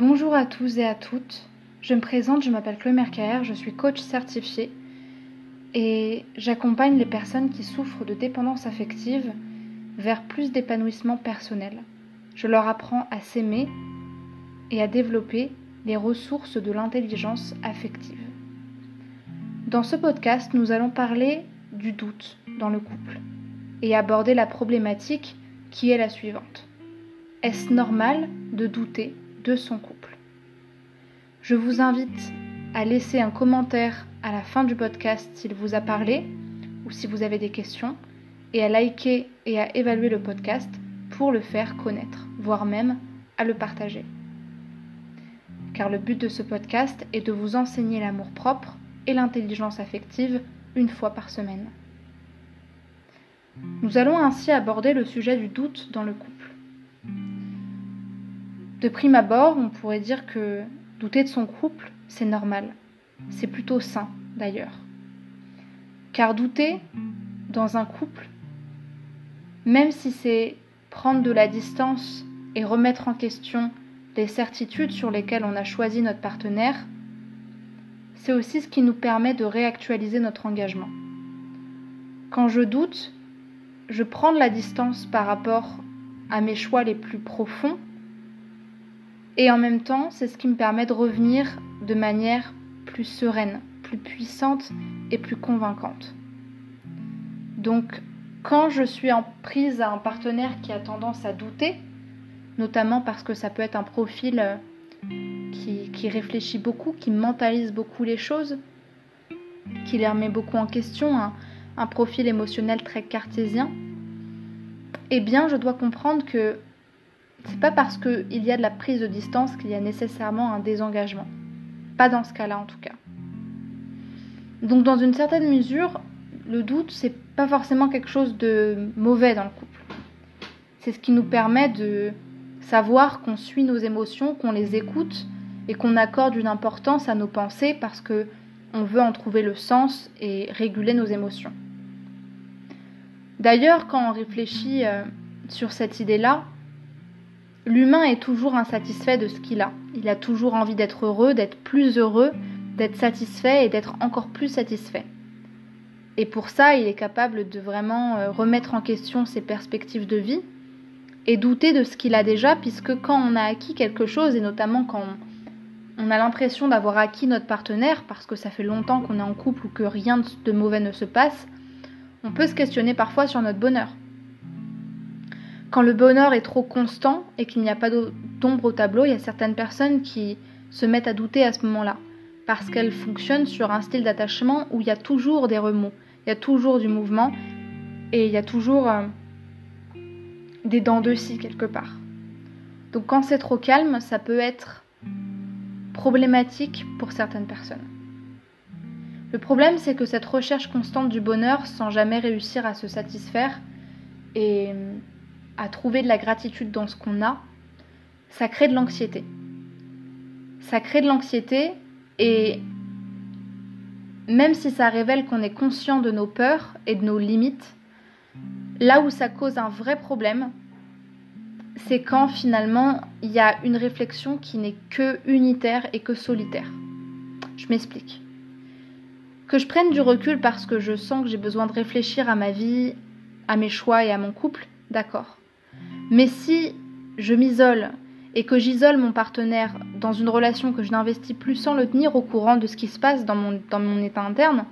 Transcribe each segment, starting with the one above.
Bonjour à tous et à toutes. Je me présente, je m'appelle Chloé Mercaer, je suis coach certifié et j'accompagne les personnes qui souffrent de dépendance affective vers plus d'épanouissement personnel. Je leur apprends à s'aimer et à développer les ressources de l'intelligence affective. Dans ce podcast, nous allons parler du doute dans le couple et aborder la problématique qui est la suivante. Est-ce normal de douter son couple. Je vous invite à laisser un commentaire à la fin du podcast s'il vous a parlé ou si vous avez des questions et à liker et à évaluer le podcast pour le faire connaître, voire même à le partager. Car le but de ce podcast est de vous enseigner l'amour propre et l'intelligence affective une fois par semaine. Nous allons ainsi aborder le sujet du doute dans le couple. De prime abord, on pourrait dire que douter de son couple, c'est normal. C'est plutôt sain, d'ailleurs. Car douter dans un couple, même si c'est prendre de la distance et remettre en question les certitudes sur lesquelles on a choisi notre partenaire, c'est aussi ce qui nous permet de réactualiser notre engagement. Quand je doute, je prends de la distance par rapport à mes choix les plus profonds et en même temps, c'est ce qui me permet de revenir de manière plus sereine, plus puissante et plus convaincante. Donc, quand je suis en prise à un partenaire qui a tendance à douter, notamment parce que ça peut être un profil euh, qui, réfléchit beaucoup, qui mentalise beaucoup les choses, qui les remet beaucoup en question, un, un profil émotionnel très cartésien, eh bien, je dois comprendre que c'est pas parce qu'il y a de la prise de distance qu'il y a nécessairement un désengagement. Pas dans ce cas-là en tout cas. Donc dans une certaine mesure, le doute c'est pas forcément quelque chose de mauvais dans le couple. C'est ce qui nous permet de savoir qu'on suit nos émotions, qu'on les écoute et qu'on accorde une importance à nos pensées parce que on veut en trouver le sens et réguler nos émotions. D'ailleurs, quand on réfléchit euh, sur cette idée-là, L'humain est toujours insatisfait de ce qu'il a. Il a toujours envie d'être heureux, d'être plus heureux, d'être satisfait et d'être encore plus satisfait. Et pour ça, il est capable de vraiment euh, remettre en question ses perspectives de vie et douter de ce qu'il a déjà, puisque quand on a acquis quelque chose, et notamment quand on, a l'impression d'avoir acquis notre partenaire, parce que ça fait longtemps qu'on est en couple ou que rien de mauvais ne se passe, on peut se questionner parfois sur notre bonheur. Quand le bonheur est trop constant et qu'il n'y a pas d'ombre au tableau, il y a certaines personnes qui se mettent à douter à ce moment-là, parce qu'elles fonctionnent sur un style d'attachement où il y a toujours des remous, il y a toujours du mouvement et il y a toujours euh, des dents de scie quelque part. Donc quand c'est trop calme, ça peut être problématique pour certaines personnes. Le problème, c'est que cette recherche constante du bonheur sans jamais réussir à se satisfaire et à trouver de la gratitude dans ce qu'on a, ça crée de l'anxiété. Ça crée de l'anxiété et même si ça révèle qu'on est conscient de nos peurs et de nos limites, là où ça cause un vrai problème, c'est quand finalement il y a une réflexion qui n'est que unitaire et que solitaire. Je m'explique. Que je prenne du recul parce que je sens que j'ai besoin de réfléchir à ma vie, à mes choix et à mon couple, d'accord. Mais si je m'isole et que j'isole mon partenaire dans une relation que je n'investis plus sans le tenir au courant de ce qui se passe dans mon, dans mon état interne,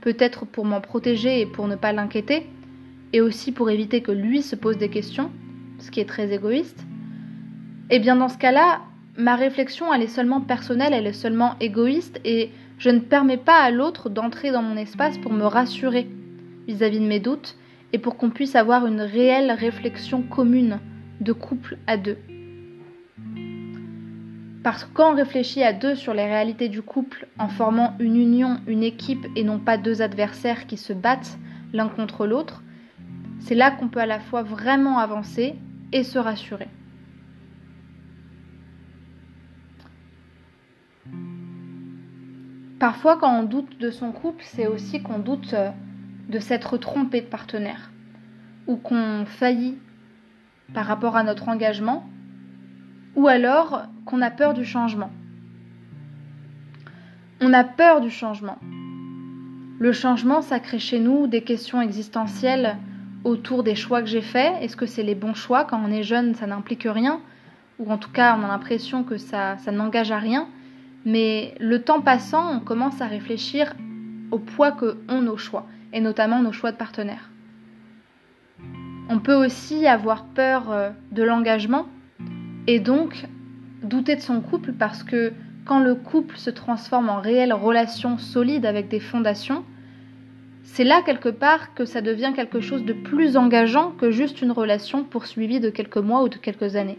peut-être pour m'en protéger et pour ne pas l'inquiéter, et aussi pour éviter que lui se pose des questions, ce qui est très égoïste, eh bien dans ce cas-là, ma réflexion, elle est seulement personnelle, elle est seulement égoïste, et je ne permets pas à l'autre d'entrer dans mon espace pour me rassurer vis-à-vis -vis de mes doutes et pour qu'on puisse avoir une réelle réflexion commune de couple à deux. Parce que quand on réfléchit à deux sur les réalités du couple en formant une union, une équipe et non pas deux adversaires qui se battent l'un contre l'autre, c'est là qu'on peut à la fois vraiment avancer et se rassurer. Parfois quand on doute de son couple, c'est aussi qu'on doute euh, de s'être trompé de partenaire ou qu'on faillit par rapport à notre engagement ou alors qu'on a peur du changement. On a peur du changement. Le changement, ça crée chez nous des questions existentielles autour des choix que j'ai faits. Est-ce que c'est les bons choix? Quand on est jeune, ça n'implique rien, ou en tout cas, on a l'impression que ça, ça n'engage à rien. Mais le temps passant, on commence à réfléchir au poids que ont nos choix, et notamment nos choix de partenaires. On peut aussi avoir peur euh, de l'engagement et donc douter de son couple parce que quand le couple se transforme en réelle relation solide avec des fondations, c'est là quelque part que ça devient quelque chose de plus engageant que juste une relation poursuivie de quelques mois ou de quelques années.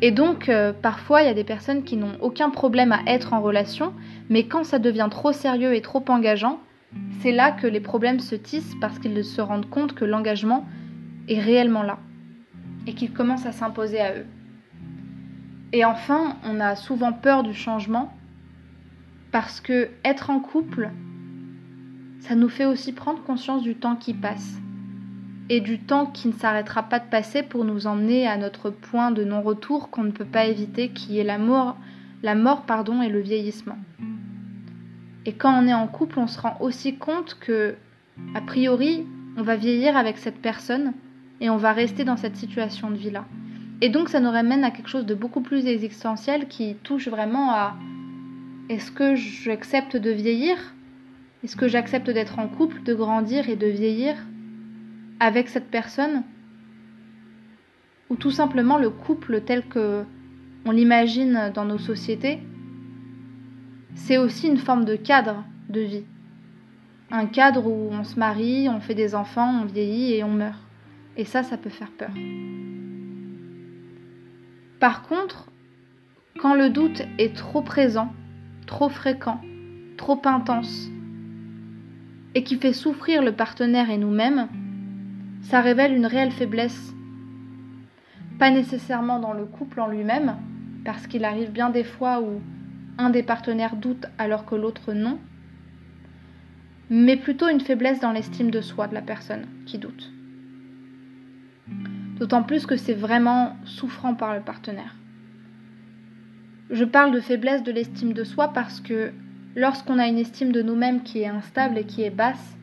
Et donc, euh, parfois, il y a des personnes qui n'ont aucun problème à être en relation, mais quand ça devient trop sérieux et trop engageant, c'est là que les problèmes se tissent parce qu'ils se rendent compte que l'engagement est réellement là et qu'il commence à s'imposer à eux. Et enfin, on a souvent peur du changement parce que être en couple, ça nous fait aussi prendre conscience du temps qui passe et du temps qui ne s'arrêtera pas de passer pour nous emmener à notre point de non-retour qu'on ne peut pas éviter, qui est la mort, pardon, et le vieillissement. Et quand on est en couple, on se rend aussi compte que, a priori, on va vieillir avec cette personne et on va rester dans cette situation de vie-là. Et donc ça nous ramène à quelque chose de beaucoup plus existentiel qui touche vraiment à est-ce que j'accepte de vieillir? Est-ce que j'accepte d'être en couple, de grandir et de vieillir avec cette personne? Ou tout simplement le couple tel que on l'imagine dans nos sociétés, c'est aussi une forme de cadre de vie. Un cadre où on se marie, on fait des enfants, on vieillit et on meurt. Et ça, ça peut faire peur. Par contre, quand le doute est trop présent, trop fréquent, trop intense, et qui fait souffrir le partenaire et nous-mêmes, ça révèle une réelle faiblesse. Pas nécessairement dans le couple en lui-même, parce qu'il arrive bien des fois où un des partenaires doute alors que l'autre non, mais plutôt une faiblesse dans l'estime de soi de la personne qui doute. D'autant plus que c'est vraiment souffrant par le partenaire. Je parle de faiblesse de l'estime de soi parce que lorsqu'on a une estime de nous-mêmes qui est instable et qui est basse,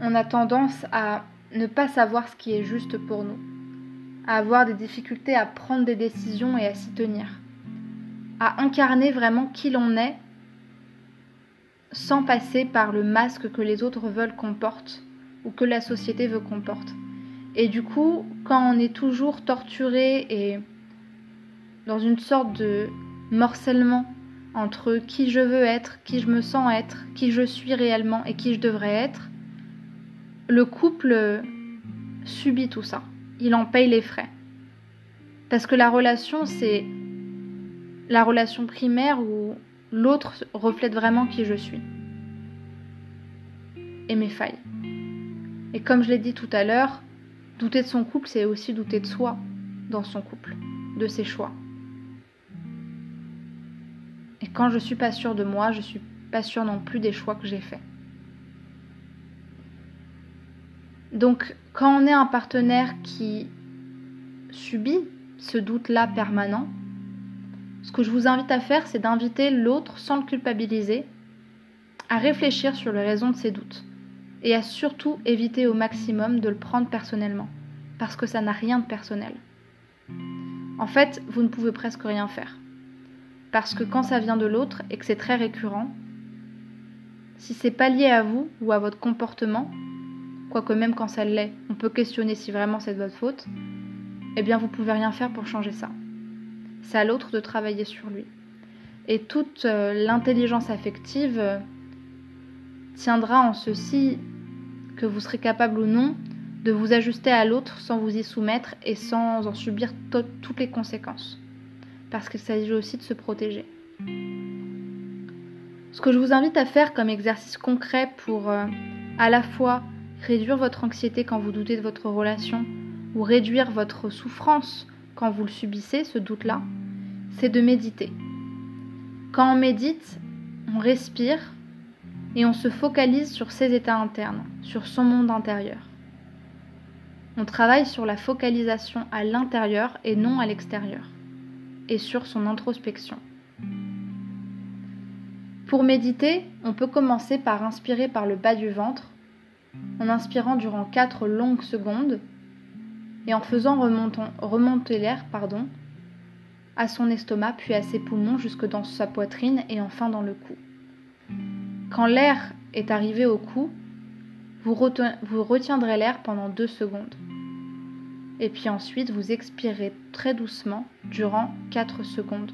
on a tendance à ne pas savoir ce qui est juste pour nous, à avoir des difficultés à prendre des décisions et à s'y tenir, à incarner vraiment qui l'on est sans passer par le masque que les autres veulent qu'on porte ou que la société veut qu'on porte. Et du coup, quand on est toujours torturé et dans une sorte de morcellement entre qui je veux être, qui je me sens être, qui je suis réellement et qui je devrais être, le couple subit tout ça. Il en paye les frais. Parce que la relation, c'est la relation primaire où l'autre reflète vraiment qui je suis. Et mes failles. Et comme je l'ai dit tout à l'heure, douter de son couple, c'est aussi douter de soi dans son couple, de ses choix. Et quand je suis pas sûre de moi, je suis pas sûre non plus des choix que j'ai faits. Donc, quand on est un partenaire qui subit ce doute-là permanent, ce que je vous invite à faire, c'est d'inviter l'autre, sans le culpabiliser, à réfléchir sur les raisons de ses doutes et à surtout éviter au maximum de le prendre personnellement, parce que ça n'a rien de personnel. En fait, vous ne pouvez presque rien faire, parce que quand ça vient de l'autre et que c'est très récurrent, si c'est pas lié à vous ou à votre comportement, quoique même quand ça l'est, on peut questionner si vraiment c'est de votre faute, eh bien vous pouvez rien faire pour changer ça. C'est à l'autre de travailler sur lui. Et toute euh, l'intelligence affective euh, tiendra en ceci que vous serez capable ou non de vous ajuster à l'autre sans vous y soumettre et sans en subir toutes les conséquences. Parce qu'il s'agit aussi de se protéger. Ce que je vous invite à faire comme exercice concret pour euh, à la fois réduire votre anxiété quand vous doutez de votre relation ou réduire votre souffrance quand vous le subissez, ce doute-là, c'est de méditer. Quand on médite, on respire et on se focalise sur ses états internes, sur son monde intérieur. On travaille sur la focalisation à l'intérieur et non à l'extérieur. et sur son introspection. Pour méditer, on peut commencer par inspirer par le bas du ventre, en inspirant durant 4 longues secondes et en faisant remonter l'air à son estomac puis à ses poumons jusque dans sa poitrine et enfin dans le cou. Quand l'air est arrivé au cou, vous, retiendrez l'air pendant 2 secondes. Et puis ensuite, vous expirez très doucement durant 4 secondes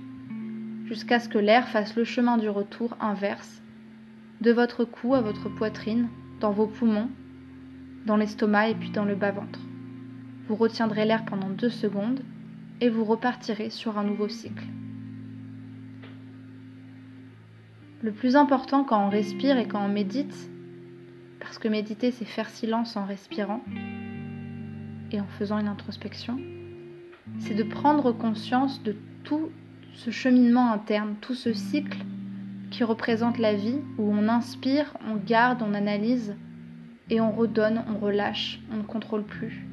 jusqu'à ce que l'air fasse le chemin du retour inverse, de votre cou à votre poitrine, dans vos poumons, dans l'estomac et puis dans le bas-ventre. Vous retiendrez l'air pendant deux secondes et vous repartirez sur un nouveau cycle. Le plus important quand on respire et quand on médite, parce que méditer c'est faire silence en respirant et en faisant une introspection, c'est de prendre conscience de tout ce cheminement interne, tout ce cycle qui représente la vie, où on inspire, on garde, on analyse, et on redonne, on relâche, on ne contrôle plus.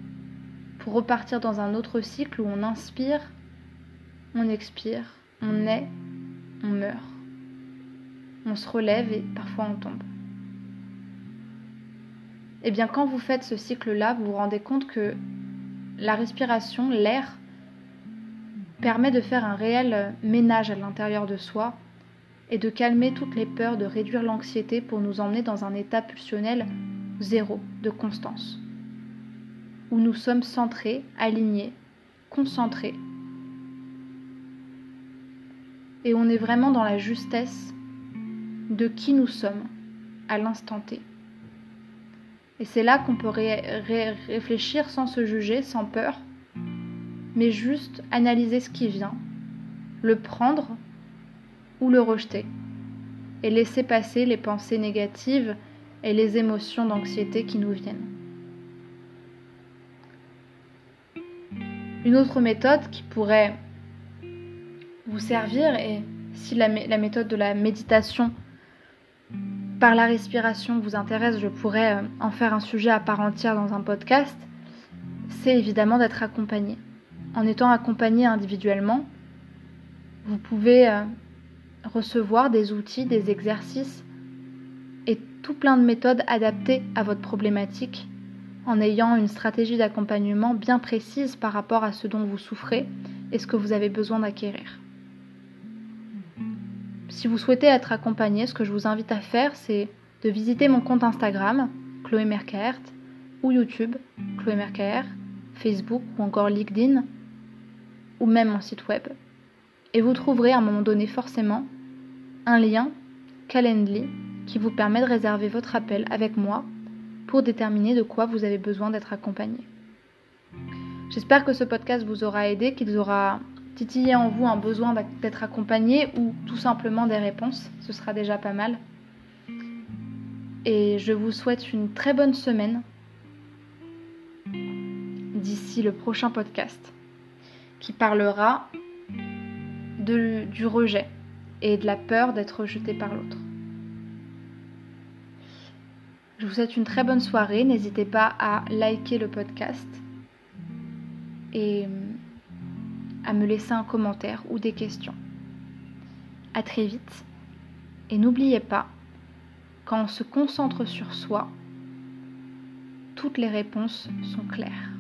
Pour repartir dans un autre cycle où on inspire, on expire, on est, on meurt. On se relève et parfois on tombe. Et eh bien quand vous faites ce cycle-là, vous vous rendez compte que la respiration, l'air, permet de faire un réel ménage à l'intérieur de soi et de calmer toutes les peurs, de réduire l'anxiété pour nous emmener dans un état pulsionnel zéro de constance, où nous sommes centrés, alignés, concentrés, et on est vraiment dans la justesse de qui nous sommes à l'instant T. Et c'est là qu'on peut réfléchir sans se juger, sans peur, mais juste analyser ce qui vient, le prendre ou le rejeter, et laisser passer les pensées négatives et les émotions d'anxiété qui nous viennent. Une autre méthode qui pourrait vous servir, et si la, méthode de la méditation par la respiration vous intéresse, je pourrais euh, en faire un sujet à part entière dans un podcast, c'est évidemment d'être accompagné. En étant accompagné individuellement, vous pouvez euh, recevoir des outils, des exercices et tout plein de méthodes adaptées à votre problématique en ayant une stratégie d'accompagnement bien précise par rapport à ce dont vous souffrez et ce que vous avez besoin d'acquérir. Si vous souhaitez être accompagné, ce que je vous invite à faire, c'est de visiter mon compte Instagram, Chloé Mercaert, ou YouTube, Chloé Mercaert, Facebook ou encore LinkedIn, ou même mon site web. Et vous trouverez à un moment donné forcément un lien Calendly qui vous permet de réserver votre appel avec moi pour déterminer de quoi vous avez besoin d'être accompagné. J'espère que ce podcast vous aura aidé, qu'il aura titillé en vous un besoin d'être accompagné ou tout simplement des réponses. Ce sera déjà pas mal. Et je vous souhaite une très bonne semaine d'ici le prochain podcast qui parlera du rejet et de la peur d'être rejeté par l'autre. Je vous souhaite une très bonne soirée. N'hésitez pas à liker le podcast et à me laisser un commentaire ou des questions. À très vite. Et n'oubliez pas, quand on se concentre sur soi, toutes les réponses sont claires.